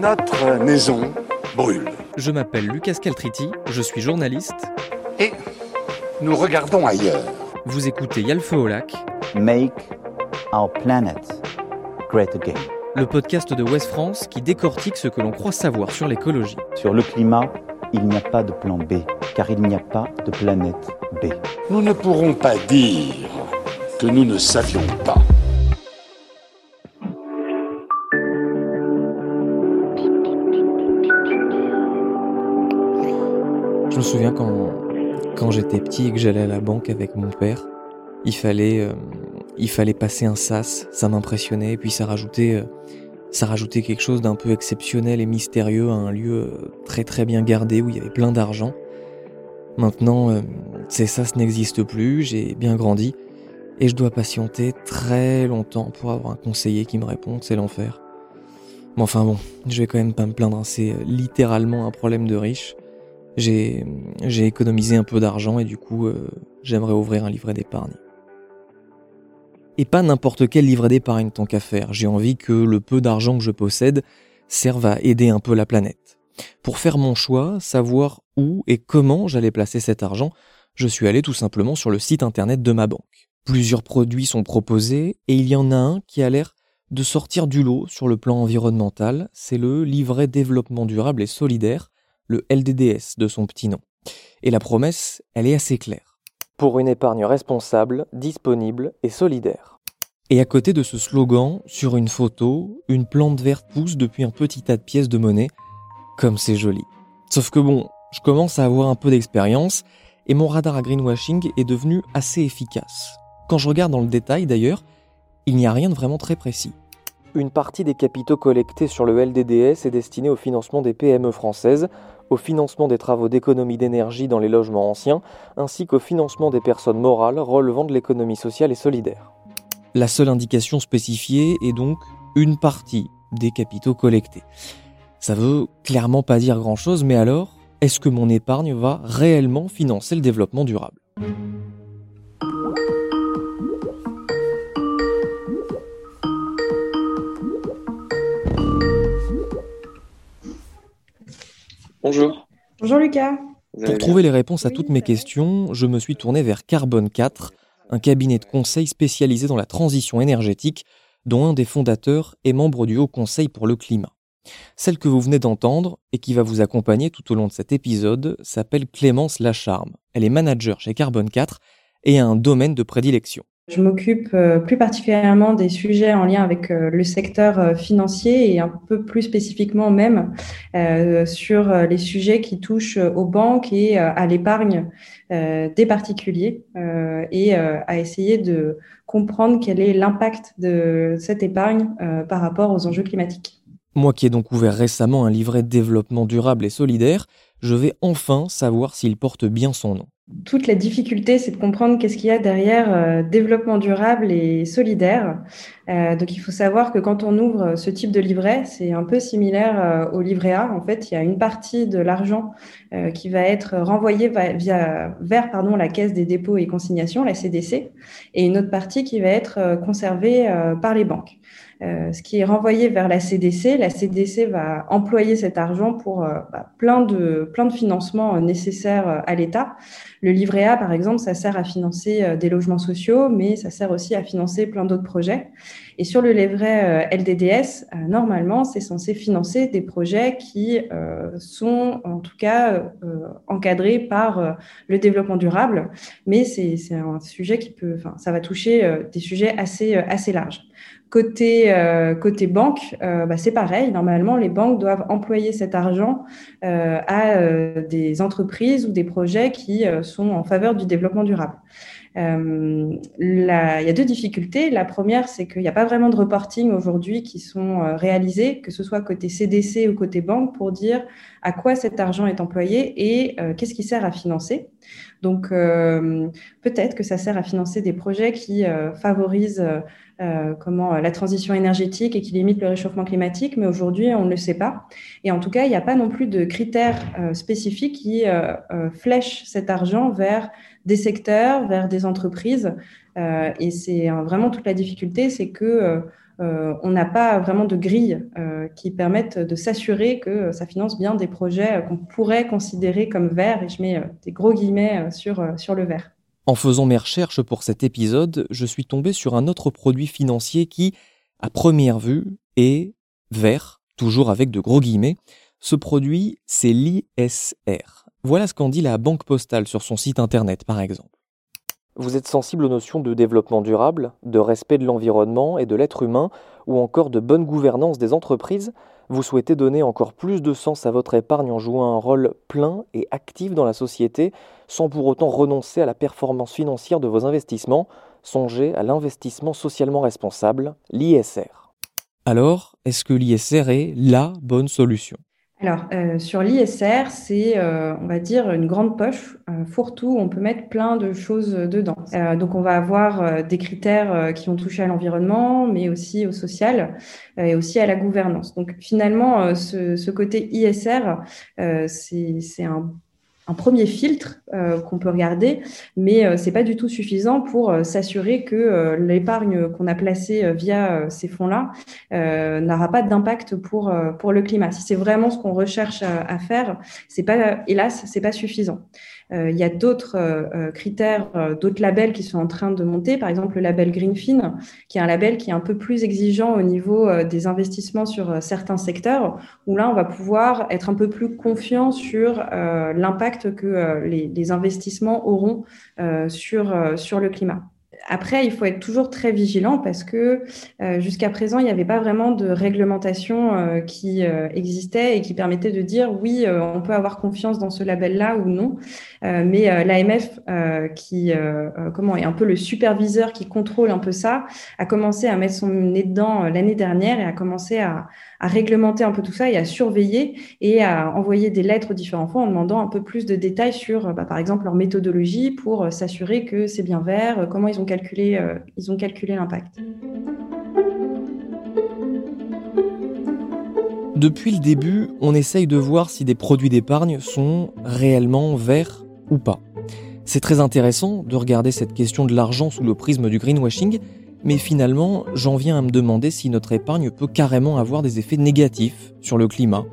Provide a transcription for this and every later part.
notre maison brûle. Je m'appelle Lucas Caltriti, je suis journaliste. Et nous regardons ailleurs. Vous écoutez Yalfe au lac. Make our planet great again. Le podcast de West France qui décortique ce que l'on croit savoir sur l'écologie. Sur le climat, il n'y a pas de plan B, car il n'y a pas de planète B. Nous ne pourrons pas dire que nous ne savions pas. Me souviens quand, quand j'étais petit et que j'allais à la banque avec mon père, il fallait, euh, il fallait passer un sas, ça m'impressionnait, et puis ça rajoutait, euh, ça rajoutait quelque chose d'un peu exceptionnel et mystérieux à un lieu euh, très très bien gardé où il y avait plein d'argent. Maintenant, ces sas n'existent plus, j'ai bien grandi, et je dois patienter très longtemps pour avoir un conseiller qui me réponde, c'est l'enfer. Mais enfin bon, je vais quand même pas me plaindre, hein, c'est littéralement un problème de riche j'ai économisé un peu d'argent et du coup, euh, j'aimerais ouvrir un livret d'épargne. Et pas n'importe quel livret d'épargne tant qu'à faire. J'ai envie que le peu d'argent que je possède serve à aider un peu la planète. Pour faire mon choix, savoir où et comment j'allais placer cet argent, je suis allé tout simplement sur le site internet de ma banque. Plusieurs produits sont proposés et il y en a un qui a l'air de sortir du lot sur le plan environnemental, c'est le livret développement durable et solidaire le LDDS de son petit nom. Et la promesse, elle est assez claire. Pour une épargne responsable, disponible et solidaire. Et à côté de ce slogan, sur une photo, une plante verte pousse depuis un petit tas de pièces de monnaie. Comme c'est joli. Sauf que bon, je commence à avoir un peu d'expérience et mon radar à greenwashing est devenu assez efficace. Quand je regarde dans le détail d'ailleurs, il n'y a rien de vraiment très précis. Une partie des capitaux collectés sur le LDDS est destinée au financement des PME françaises, au financement des travaux d'économie d'énergie dans les logements anciens, ainsi qu'au financement des personnes morales relevant de l'économie sociale et solidaire. La seule indication spécifiée est donc une partie des capitaux collectés. Ça veut clairement pas dire grand-chose, mais alors, est-ce que mon épargne va réellement financer le développement durable? Bonjour. Bonjour Lucas. Pour trouver les réponses à toutes mes questions, je me suis tourné vers Carbone 4, un cabinet de conseil spécialisé dans la transition énergétique, dont un des fondateurs est membre du Haut Conseil pour le climat. Celle que vous venez d'entendre et qui va vous accompagner tout au long de cet épisode s'appelle Clémence Lacharme. Elle est manager chez Carbone 4 et a un domaine de prédilection. Je m'occupe euh, plus particulièrement des sujets en lien avec euh, le secteur euh, financier et un peu plus spécifiquement même sur les sujets qui touchent aux banques et à l'épargne des particuliers et à essayer de comprendre quel est l'impact de cette épargne par rapport aux enjeux climatiques. Moi qui ai donc ouvert récemment un livret développement durable et solidaire, je vais enfin savoir s'il porte bien son nom toute la difficulté, c'est de comprendre qu'est-ce qu'il y a derrière euh, développement durable et solidaire. Euh, donc, il faut savoir que quand on ouvre ce type de livret, c'est un peu similaire euh, au livret A. En fait, il y a une partie de l'argent qui va être renvoyée via, vers pardon, la caisse des dépôts et consignations, la CDC, et une autre partie qui va être conservée par les banques. Euh, ce qui est renvoyé vers la CDC. La CDC va employer cet argent pour euh, bah, plein, de, plein de financements euh, nécessaires à l'État. Le livret A, par exemple, ça sert à financer des logements sociaux, mais ça sert aussi à financer plein d'autres projets. Et sur le livret LDDS, normalement, c'est censé financer des projets qui sont en tout cas encadrés par le développement durable, mais c'est un sujet qui peut, enfin, ça va toucher des sujets assez, assez larges. Côté, euh, côté banque, euh, bah, c'est pareil. Normalement, les banques doivent employer cet argent euh, à des entreprises ou des projets qui sont en faveur du développement durable. Il y a deux difficultés. La première, c'est qu'il n'y a pas vraiment de reporting aujourd'hui qui sont réalisés, que ce soit côté CDC ou côté banque, pour dire à quoi cet argent est employé et qu'est-ce qui sert à financer. Donc, peut-être que ça sert à financer des projets qui favorisent euh, comment la transition énergétique et qui limite le réchauffement climatique, mais aujourd'hui, on ne le sait pas. Et en tout cas, il n'y a pas non plus de critères euh, spécifiques qui euh, flèchent cet argent vers des secteurs, vers des entreprises. et c'est vraiment toute la difficulté, c'est que on n'a pas vraiment de grille qui permettent de s'assurer que ça finance bien des projets qu'on pourrait considérer comme verts, et je mets des gros guillemets sur, sur le vert. En faisant mes recherches pour cet épisode, je suis tombé sur un autre produit financier qui, à première vue, est vert, toujours avec de gros guillemets. Ce produit, c'est l'ISR. Voilà ce qu'en dit la Banque Postale sur son site internet, par exemple. Vous êtes sensible aux notions de développement durable, de respect de l'environnement et de l'être humain, ou encore de bonne gouvernance des entreprises? Vous souhaitez donner encore plus de sens à votre épargne en jouant un rôle plein et actif dans la société, sans pour autant renoncer à la performance financière de vos investissements? Songez à l'investissement socialement responsable, l'ISR. Alors, est-ce que l'ISR est LA bonne solution? Alors, euh, sur l'ISR, c'est, euh, on va dire, une grande poche, euh, fourre-tout, on peut mettre plein de choses dedans. donc, on va avoir des critères qui vont toucher à l'environnement, mais aussi au social et aussi à la gouvernance. Donc, finalement, ce, ce côté ISR, c'est un un premier filtre euh, qu'on peut regarder, mais euh, c'est pas du tout suffisant pour euh, s'assurer que l'épargne qu'on a placée via ces fonds-là n'aura pas d'impact pour pour le climat. Si c'est vraiment ce qu'on recherche à, faire, c'est pas hélas c'est pas suffisant. Euh, il y a d'autres euh, euh, critères, d'autres labels qui sont en train de monter. Par exemple, le label Greenfin, qui est un label qui est un peu plus exigeant au niveau des investissements sur certains secteurs, où là, on va pouvoir être un peu plus confiant sur l'impact que les, investissements auront sur, sur le climat. Après, il faut être toujours très vigilant parce que euh, jusqu'à présent, il n'y avait pas vraiment de réglementation euh, qui euh, existait et qui permettait de dire oui, on peut avoir confiance dans ce label-là ou non. mais l'AMF, qui comment est un peu le superviseur qui contrôle un peu ça, a commencé à mettre son nez dedans l'année dernière et a commencé à, à réglementer un peu tout ça et à surveiller et à envoyer des lettres aux différents fonds en demandant un peu plus de détails sur, bah, par exemple, leur méthodologie pour euh, s'assurer que c'est bien vert, euh, comment ils ont calculé, euh, ils ont calculé l'impact. Depuis le début, on essaye de voir si des produits d'épargne sont réellement verts ou pas. C'est très intéressant de regarder cette question de l'argent sous le prisme du greenwashing, mais finalement, j'en viens à me demander si notre épargne peut carrément avoir des effets négatifs sur le climat.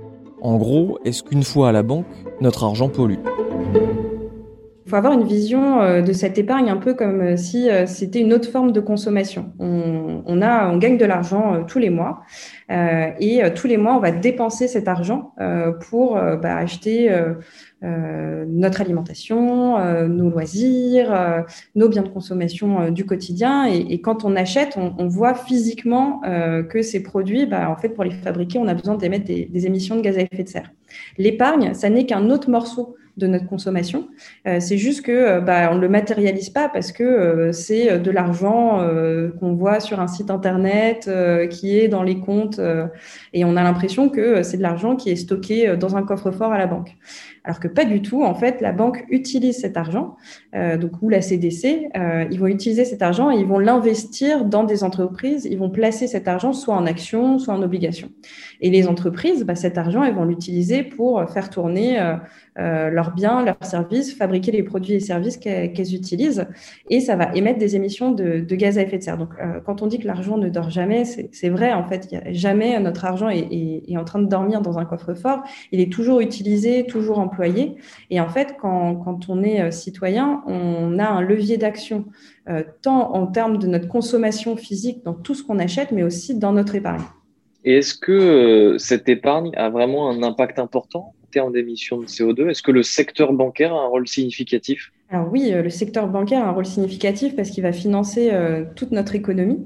En gros, est-ce qu'une fois à la banque, notre argent pollue? Faut avoir une vision euh, de cette épargne un peu comme euh, si euh, c'était une autre forme de consommation. On, a, on gagne de l'argent tous les mois et tous les mois, on va dépenser cet argent pour bah, acheter notre alimentation, nos loisirs, nos biens de consommation du quotidien. Et, quand on achète, on, voit physiquement que ces produits, bah, en fait, pour les fabriquer, on a besoin d'émettre des, des émissions de gaz à effet de serre. L'épargne, ça n'est qu'un autre morceau de notre consommation. Euh, c'est juste que euh, bah, on ne le matérialise pas parce que euh, c'est de l'argent qu'on voit sur un site internet qui est dans les comptes et on a l'impression que c'est de l'argent qui est stocké dans un coffre-fort à la banque. Alors que pas du tout. En fait, la banque utilise cet argent, donc ou la CDC, ils vont utiliser cet argent et ils vont l'investir dans des entreprises. Ils vont placer cet argent soit en actions, soit en obligations. Et les entreprises, bah, cet argent, elles vont l'utiliser pour faire tourner euh, leurs biens, leurs services, fabriquer les produits et services qu'elles utilisent, et ça va émettre des émissions de, gaz à effet de serre. Donc, euh, quand on dit que l'argent ne dort jamais, c'est vrai. En fait, jamais notre argent est, en train de dormir dans un coffre-fort. Il est toujours utilisé, toujours employé. Et en fait, quand, quand on est euh, citoyen, on a un levier d'action, tant en termes de notre consommation physique dans tout ce qu'on achète, mais aussi dans notre épargne. Et est-ce que cette épargne a vraiment un impact important termes d'émissions de CO2 Est-ce que le secteur bancaire a un rôle significatif? Alors oui, euh, le secteur bancaire a un rôle significatif parce qu'il va financer euh, toute notre économie.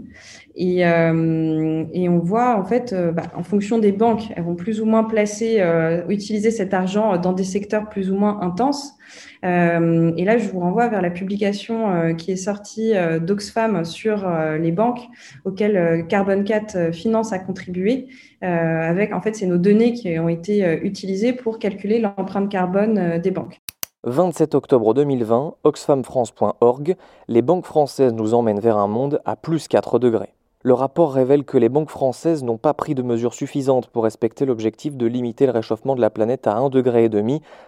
Et, euh, et, on voit en fait, bah, en fonction des banques, elles vont plus ou moins placer, utiliser cet argent dans des secteurs plus ou moins intenses. Euh, et là, je vous renvoie vers la publication euh, qui est sortie euh, d'Oxfam sur les banques auxquelles Carbon 4 Finance a contribué. avec, en fait, c'est nos données qui ont été utilisées pour calculer l'empreinte carbone des banques. 27 octobre 2020, oxfamfrance.org, les banques françaises nous emmènent vers un monde à plus 4 degrés. Le rapport révèle que les banques françaises n'ont pas pris de mesures suffisantes pour respecter l'objectif de limiter le réchauffement de la planète à 1,5 degré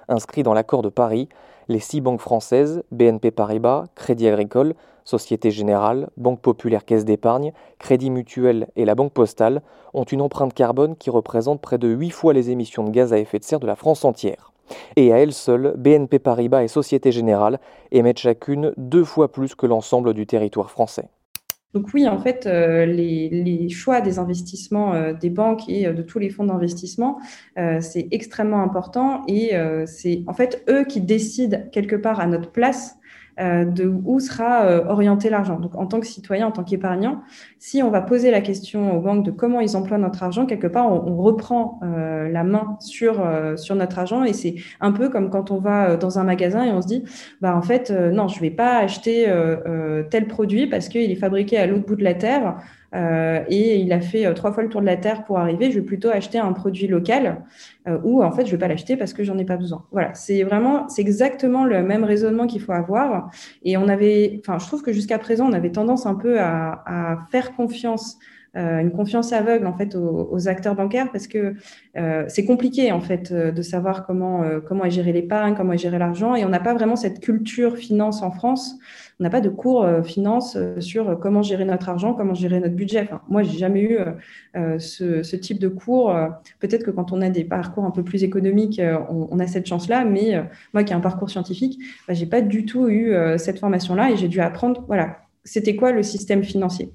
inscrit dans l'accord de Paris. Les six banques françaises, BNP Paribas, Crédit Agricole, Société Générale, Banque Populaire Caisse d'Épargne, Crédit Mutuel et la Banque Postale ont une empreinte carbone qui représente près de 8 fois les émissions de gaz à effet de serre de la France entière. Et à elles seules, BNP Paribas et Société Générale émettent chacune deux fois plus que l'ensemble du territoire français. Donc oui, en fait, euh, les, choix des investissements euh, des banques et euh, de tous les fonds d'investissement, c'est extrêmement important et c'est en fait eux qui décident quelque part à notre place de où sera euh, orienté l'argent. Donc, en tant que citoyen, en tant qu'épargnant, si on va poser la question aux banques de comment ils emploient notre argent, quelque part, on, reprend euh, la main sur, sur notre argent et c'est un peu comme quand on va dans un magasin et on se dit, bah, en fait, non, je vais pas acheter tel produit parce qu'il est fabriqué à l'autre bout de la terre. Euh, et il a fait euh, trois fois le tour de la Terre pour arriver. Je vais plutôt acheter un produit local euh, ou en fait, je vais pas l'acheter parce que j'en ai pas besoin. Voilà, c'est vraiment, c'est exactement le même raisonnement qu'il faut avoir. Et on avait, enfin, je trouve que jusqu'à présent, on avait tendance un peu à, à faire confiance une confiance aveugle en fait aux, acteurs bancaires parce que c'est compliqué en fait de savoir comment comment est géré l'épargne, comment géré l'argent et on n'a pas vraiment cette culture finance en France on n'a pas de cours euh, finance euh, sur comment gérer notre argent, comment gérer notre budget. Enfin, moi, j'ai jamais eu euh, ce, type de cours. Peut-être que quand on a des parcours un peu plus économiques, on, a cette chance-là. Mais moi, qui ai un parcours scientifique, bah, j'ai pas du tout eu cette formation-là et j'ai dû apprendre. Voilà, c'était quoi le système financier?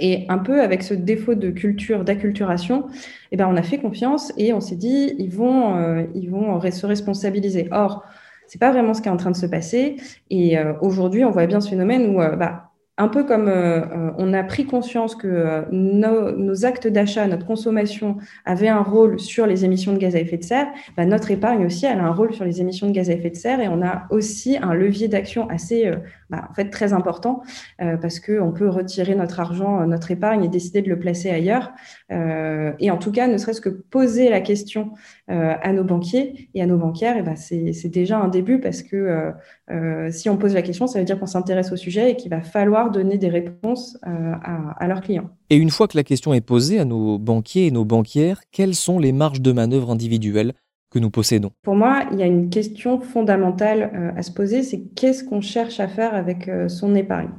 Et un peu avec ce défaut de culture, d'acculturation, eh ben, on a fait confiance et on s'est dit, ils vont, ils vont se responsabiliser. Or, c'est pas vraiment ce qui est en train de se passer. Et euh, aujourd'hui, on voit bien ce phénomène où euh, bah, un peu comme euh, euh, on a pris conscience que euh, nos, actes d'achat, notre consommation avaient un rôle sur les émissions de gaz à effet de serre, bah, notre épargne aussi, elle a un rôle sur les émissions de gaz à effet de serre et on a aussi un levier d'action assez, bah, en fait, très important parce qu'on peut retirer notre argent, notre épargne et décider de le placer ailleurs. et en tout cas, ne serait-ce que poser la question à nos banquiers et à nos banquières, bah, c'est déjà un début parce que si on pose la question, ça veut dire qu'on s'intéresse au sujet et qu'il va falloir donner des réponses euh, à, leurs clients. Et une fois que la question est posée à nos banquiers et nos banquières, quelles sont les marges de manœuvre individuelles que nous possédons Pour moi, il y a une question fondamentale euh, à se poser, c'est qu'est-ce qu'on cherche à faire avec euh, son épargne?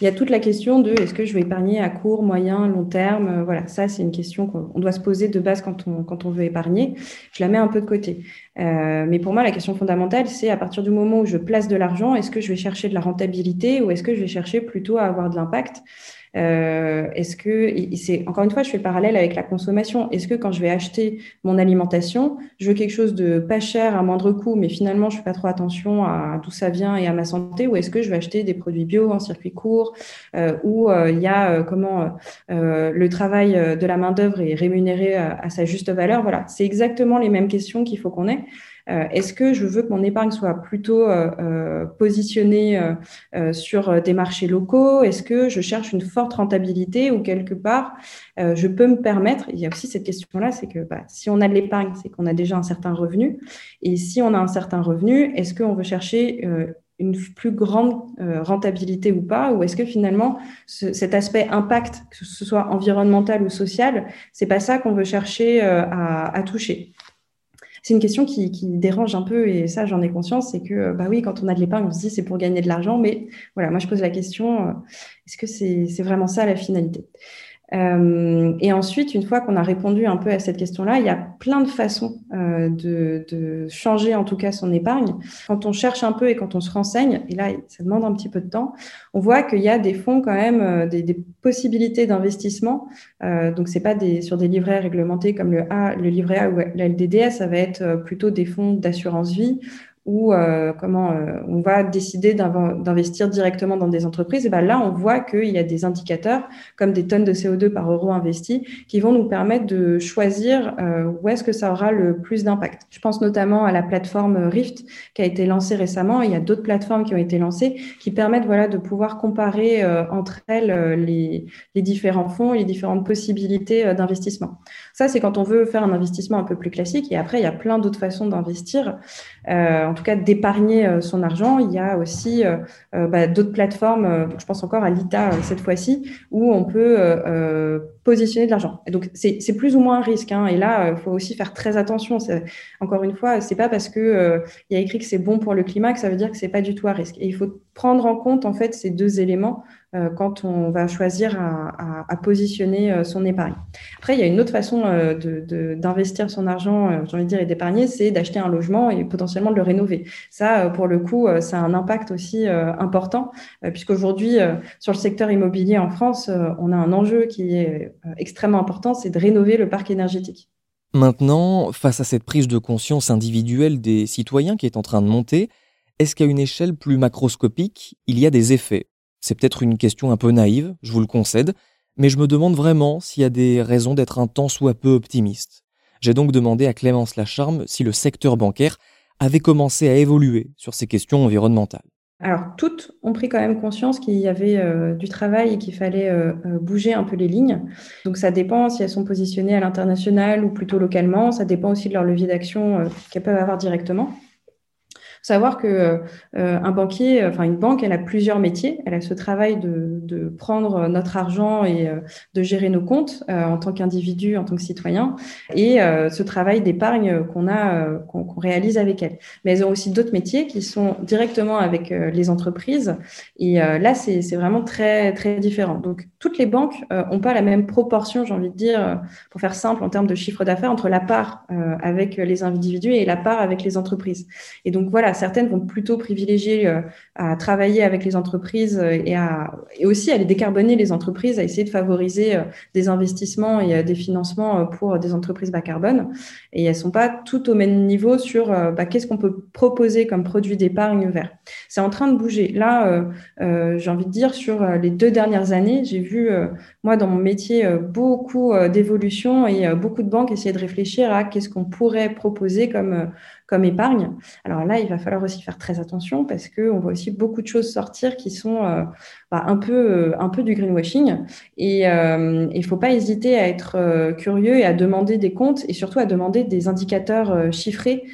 Il y a toute la question de est-ce que je vais épargner à court, moyen, long terme? Voilà, ça c'est une question qu'on doit se poser de base quand on, quand on veut épargner. Je la mets un peu de côté. mais pour moi, la question fondamentale, c'est à partir du moment où je place de l'argent, est-ce que je vais chercher de la rentabilité ou est-ce que je vais chercher plutôt à avoir de l'impact? Euh, est-ce que, c'est encore une fois, je fais le parallèle avec la consommation. Est-ce que quand je vais acheter mon alimentation, je veux quelque chose de pas cher, à moindre coût, mais finalement je fais pas trop attention à d'où ça vient et à ma santé, ou est-ce que je vais acheter des produits bio en circuit court, euh, où euh, il y a comment le travail de la main d'œuvre est rémunéré à sa juste valeur? Voilà, c'est exactement les mêmes questions qu'il faut qu'on ait. Euh, est-ce que je veux que mon épargne soit plutôt euh, euh, positionnée sur des marchés locaux? Est-ce que je cherche une forte rentabilité ou quelque part je peux me permettre? Il y a aussi cette question-là, c'est que bah, si on a de l'épargne, c'est qu'on a déjà un certain revenu. Et si on a un certain revenu, est-ce qu'on veut chercher une plus grande rentabilité ou pas? Ou est-ce que finalement, cet aspect impact, que ce soit environnemental ou social, c'est pas ça qu'on veut chercher à, toucher? C'est une question qui, dérange un peu et ça, j'en ai conscience. C'est que, bah oui, quand on a de l'épargne, on se dit c'est pour gagner de l'argent. Mais voilà, moi, je pose la question euh, est-ce que c'est vraiment ça la finalité? Euh, et ensuite, une fois qu'on a répondu un peu à cette question-là, il y a plein de façons euh, de, de, changer en tout cas son épargne. Quand on cherche un peu et quand on se renseigne, et là, ça demande un petit peu de temps, on voit qu'il y a des fonds quand même, euh, des, des, possibilités d'investissement. Euh, donc, c'est pas des, sur des livrets réglementés comme le A, le livret A ou le LDDS, ça va être euh, plutôt des fonds d'assurance vie ou euh, comment euh, on va décider d'investir directement dans des entreprises, et ben là, on voit qu'il y a des indicateurs comme des tonnes de CO2 par euro investi qui vont nous permettre de choisir euh, où est-ce que ça aura le plus d'impact. Je pense notamment à la plateforme Rift qui a été lancée récemment. Il y a d'autres plateformes qui ont été lancées qui permettent voilà, de pouvoir comparer entre elles les, les, différents fonds les différentes possibilités d'investissement. Ça, c'est quand on veut faire un investissement un peu plus classique. Et après, il y a plein d'autres façons d'investir en tout cas d'épargner son argent. Il y a aussi bah, d'autres plateformes, je pense encore à l'ITA cette fois-ci, où on peut positionner de l'argent. Donc c'est plus ou moins un risque. Hein. Et là, il faut aussi faire très attention. Encore une fois, c'est pas parce que il y a écrit que c'est bon pour le climat que ça veut dire que c'est pas du tout un risque. Et il faut prendre en compte en fait ces deux éléments euh, quand on va choisir à, positionner euh, son épargne. Après, il y a une autre façon euh, d'investir son argent, j'ai envie de dire, et d'épargner, c'est d'acheter un logement et potentiellement de le rénover. Ça, pour le coup, ça a un impact aussi important, puisqu'aujourd'hui, sur le secteur immobilier en France, on a un enjeu qui est extrêmement important, c'est de rénover le parc énergétique. Maintenant, face à cette prise de conscience individuelle des citoyens qui est en train de monter, est-ce qu'à une échelle plus macroscopique, il y a des effets? C'est peut-être une question un peu naïve, je vous le concède, mais je me demande vraiment s'il y a des raisons d'être un tant soit peu optimiste. J'ai donc demandé à Clémence Lacharme si le secteur bancaire avait commencé à évoluer sur ces questions environnementales. Alors, toutes ont pris quand même conscience qu'il y avait euh, du travail et qu'il fallait euh, euh, bouger un peu les lignes. Donc, ça dépend si elles sont positionnées à l'international ou plutôt localement. Ça dépend aussi de leur levier d'action qu'elles peuvent avoir directement savoir que euh, un banquier, enfin une banque, elle a plusieurs métiers. Elle a ce travail de, de prendre notre argent et euh, de gérer nos comptes euh, en tant qu'individu, en tant que citoyen, et ce travail d'épargne qu'on a, qu'on réalise avec elle. Mais elles ont aussi d'autres métiers qui sont directement avec les entreprises. Et là, c'est vraiment très très différent. Donc toutes les banques n'ont pas la même proportion, j'ai envie de dire, pour faire simple en termes de chiffre d'affaires, entre la part avec les individus et la part avec les entreprises. Et donc voilà, certaines vont plutôt privilégier euh, à travailler avec les entreprises euh, et, aussi à les décarboner les entreprises, à essayer de favoriser euh, des investissements et des financements pour des entreprises bas carbone. Et elles sont pas toutes au même niveau sur bah, qu'est-ce qu'on peut proposer comme produit d'épargne vert. C'est en train de bouger. Là, j'ai envie de dire, sur les deux dernières années, j'ai vu, moi, dans mon métier, beaucoup d'évolution et beaucoup de banques essayer de réfléchir à qu'est-ce qu'on pourrait proposer comme comme épargne. Alors là, il va falloir aussi faire très attention parce qu'on voit aussi beaucoup de choses sortir qui sont euh, bah, un, peu, euh, un peu du greenwashing. Et euh, il ne faut pas hésiter à être curieux et à demander des comptes et surtout à demander des indicateurs chiffrés,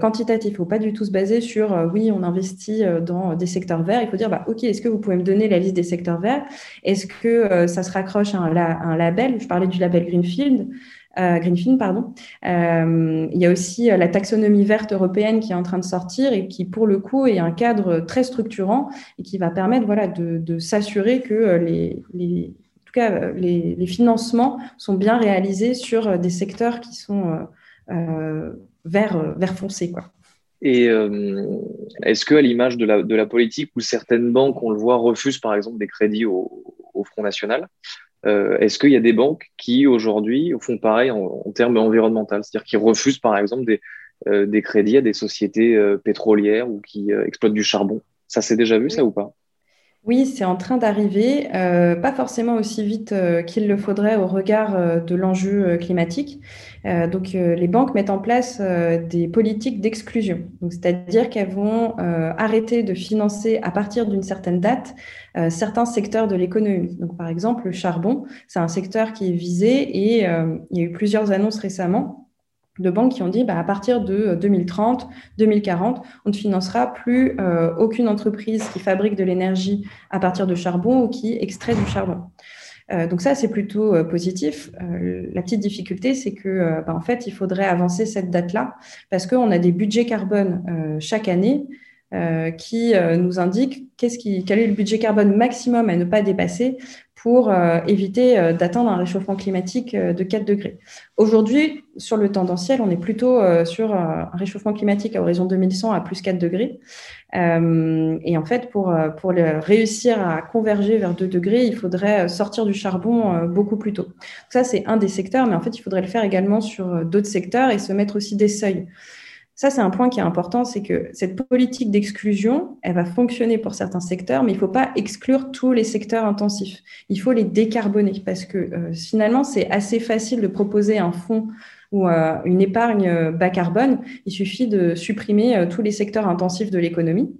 quantitatifs. Il ne faut pas du tout se baser sur oui, on investit dans des secteurs verts. Il faut dire bah, OK, est-ce que vous pouvez me donner la liste des secteurs verts? Est-ce que ça se raccroche à un label? Je parlais du label Greenfield. Euh, Greenfield, pardon. Euh, il y a aussi euh, la taxonomie verte européenne qui est en train de sortir et qui, pour le coup, est un cadre très structurant et qui va permettre voilà, de, s'assurer que les, en tout cas, les, financements sont bien réalisés sur des secteurs qui sont vert, vert foncé. Quoi. Et est-ce que, à l'image de la, politique, où certaines banques, on le voit, refusent par exemple des crédits au Front National, euh, est-ce qu'il y a des banques qui aujourd'hui font pareil en, termes environnementaux, c'est-à-dire qui refusent par exemple des, euh, des crédits à des sociétés euh, pétrolières ou qui exploitent du charbon. Ça s'est déjà vu ça ou pas? Oui, c'est en train d'arriver, pas forcément aussi vite qu'il le faudrait au regard de l'enjeu climatique. donc, les banques mettent en place des politiques d'exclusion. c'est-à-dire qu'elles vont arrêter de financer à partir d'une certaine date euh, certains secteurs de l'économie. Donc, par exemple, le charbon, c'est un secteur qui est visé et euh, il y a eu plusieurs annonces récemment de banques qui ont dit bah, à partir de 2030, 2040, on ne financera plus euh, aucune entreprise qui fabrique de l'énergie à partir de charbon ou qui extrait du charbon. donc ça, c'est plutôt positif. la petite difficulté, c'est que bah, en fait, il faudrait avancer cette date-là parce qu'on a des budgets carbone chaque année euh, qui euh, nous indique qu'est-ce qui, quel est le budget carbone maximum à ne pas dépasser pour euh, éviter d'atteindre un réchauffement climatique de 4 degrés. Aujourd'hui, sur le tendanciel, on est plutôt sur un réchauffement climatique à horizon 2100 à plus 4 degrés. et en fait, pour, pour réussir à converger vers 2 degrés, il faudrait sortir du charbon beaucoup plus tôt. ça, c'est un des secteurs, mais en fait, il faudrait le faire également sur d'autres secteurs et se mettre aussi des seuils. Ça, c'est un point qui est important, c'est que cette politique d'exclusion, elle va fonctionner pour certains secteurs, mais il ne faut pas exclure tous les secteurs intensifs. Il faut les décarboner parce que euh, finalement, c'est assez facile de proposer un fonds ou une épargne bas carbone, il suffit de supprimer tous les secteurs intensifs de l'économie.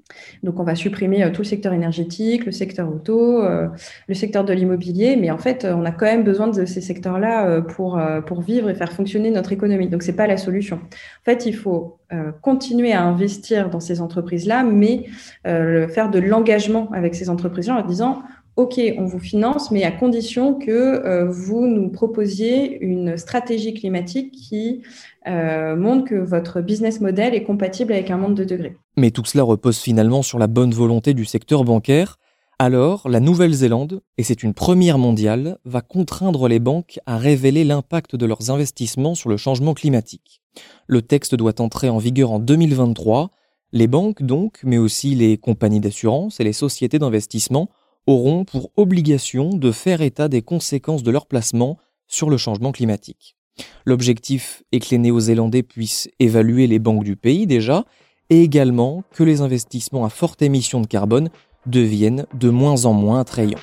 Donc, on va supprimer tout le secteur énergétique, le secteur auto, le secteur de l'immobilier, mais en fait, on a quand même besoin de ces secteurs-là pour, pour vivre et faire fonctionner notre économie. Donc, c'est pas la solution. En fait, il faut continuer à investir dans ces entreprises-là, mais faire de l'engagement avec ces entreprises-là en disant OK, on vous finance, mais à condition que euh, vous nous proposiez une stratégie climatique qui euh, montre que votre business model est compatible avec un monde de degrés. Mais tout cela repose finalement sur la bonne volonté du secteur bancaire. Alors, la Nouvelle-Zélande, et c'est une première mondiale, va contraindre les banques à révéler l'impact de leurs investissements sur le changement climatique. Le texte doit entrer en vigueur en 2023. Les banques donc, mais aussi les compagnies d'assurance et les sociétés d'investissement auront pour obligation de faire état des conséquences de leur placement sur le changement climatique. L'objectif est que les Néo-Zélandais puissent évaluer les banques du pays déjà, et également que les investissements à forte émission de carbone deviennent de moins en moins attrayants.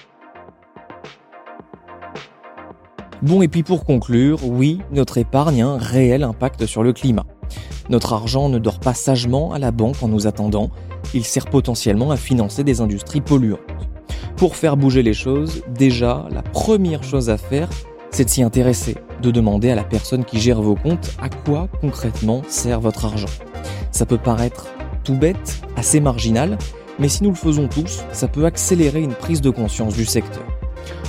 Bon, et puis pour conclure, oui, notre épargne a un réel impact sur le climat. Notre argent ne dort pas sagement à la banque en nous attendant, il sert potentiellement à financer des industries polluantes. Pour faire bouger les choses, déjà, la première chose à faire, c'est de s'y intéresser, de demander à la personne qui gère vos comptes à quoi concrètement sert votre argent. Ça peut paraître tout bête, assez marginal, mais si nous le faisons tous, ça peut accélérer une prise de conscience du secteur.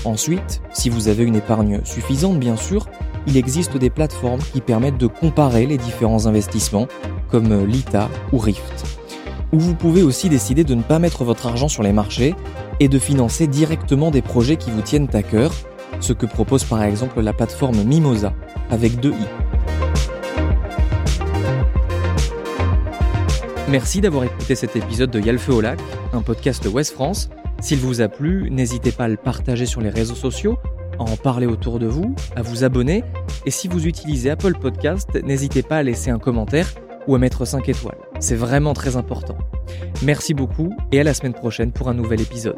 Ensuite, si vous avez une épargne suffisante, bien sûr, il existe des plateformes qui permettent de comparer les différents investissements, comme Lita ou Rift. Ou vous pouvez aussi décider de ne pas mettre votre argent sur les marchés et de financer directement des projets qui vous tiennent à cœur, ce que propose par exemple la plateforme Mimosa, avec deux i. Merci d'avoir écouté cet épisode de Yalfeu au lac, un podcast Ouest France. S'il vous a plu, n'hésitez pas à le partager sur les réseaux sociaux, à en parler autour de vous, à vous abonner, et si vous utilisez Apple Podcast, n'hésitez pas à laisser un commentaire ou à mettre 5 étoiles. C'est vraiment très important. Merci beaucoup et à la semaine prochaine pour un nouvel épisode.